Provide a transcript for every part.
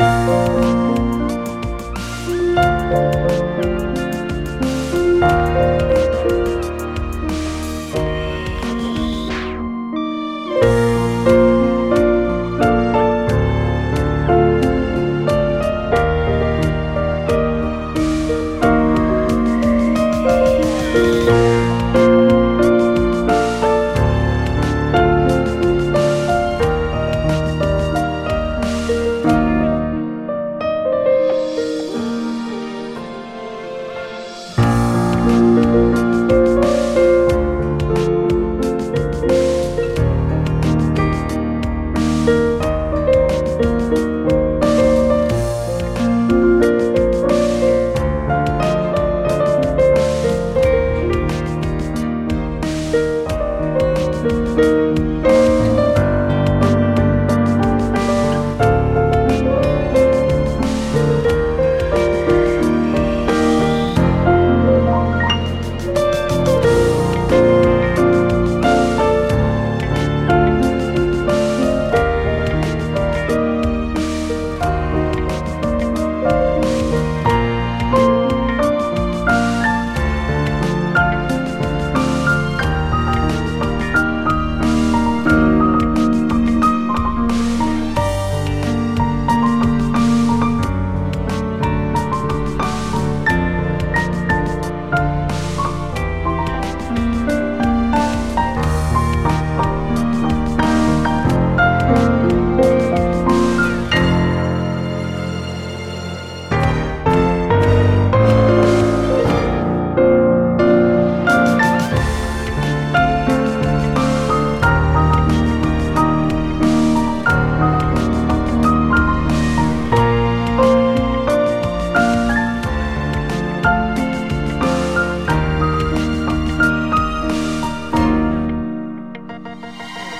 啊。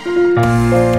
Música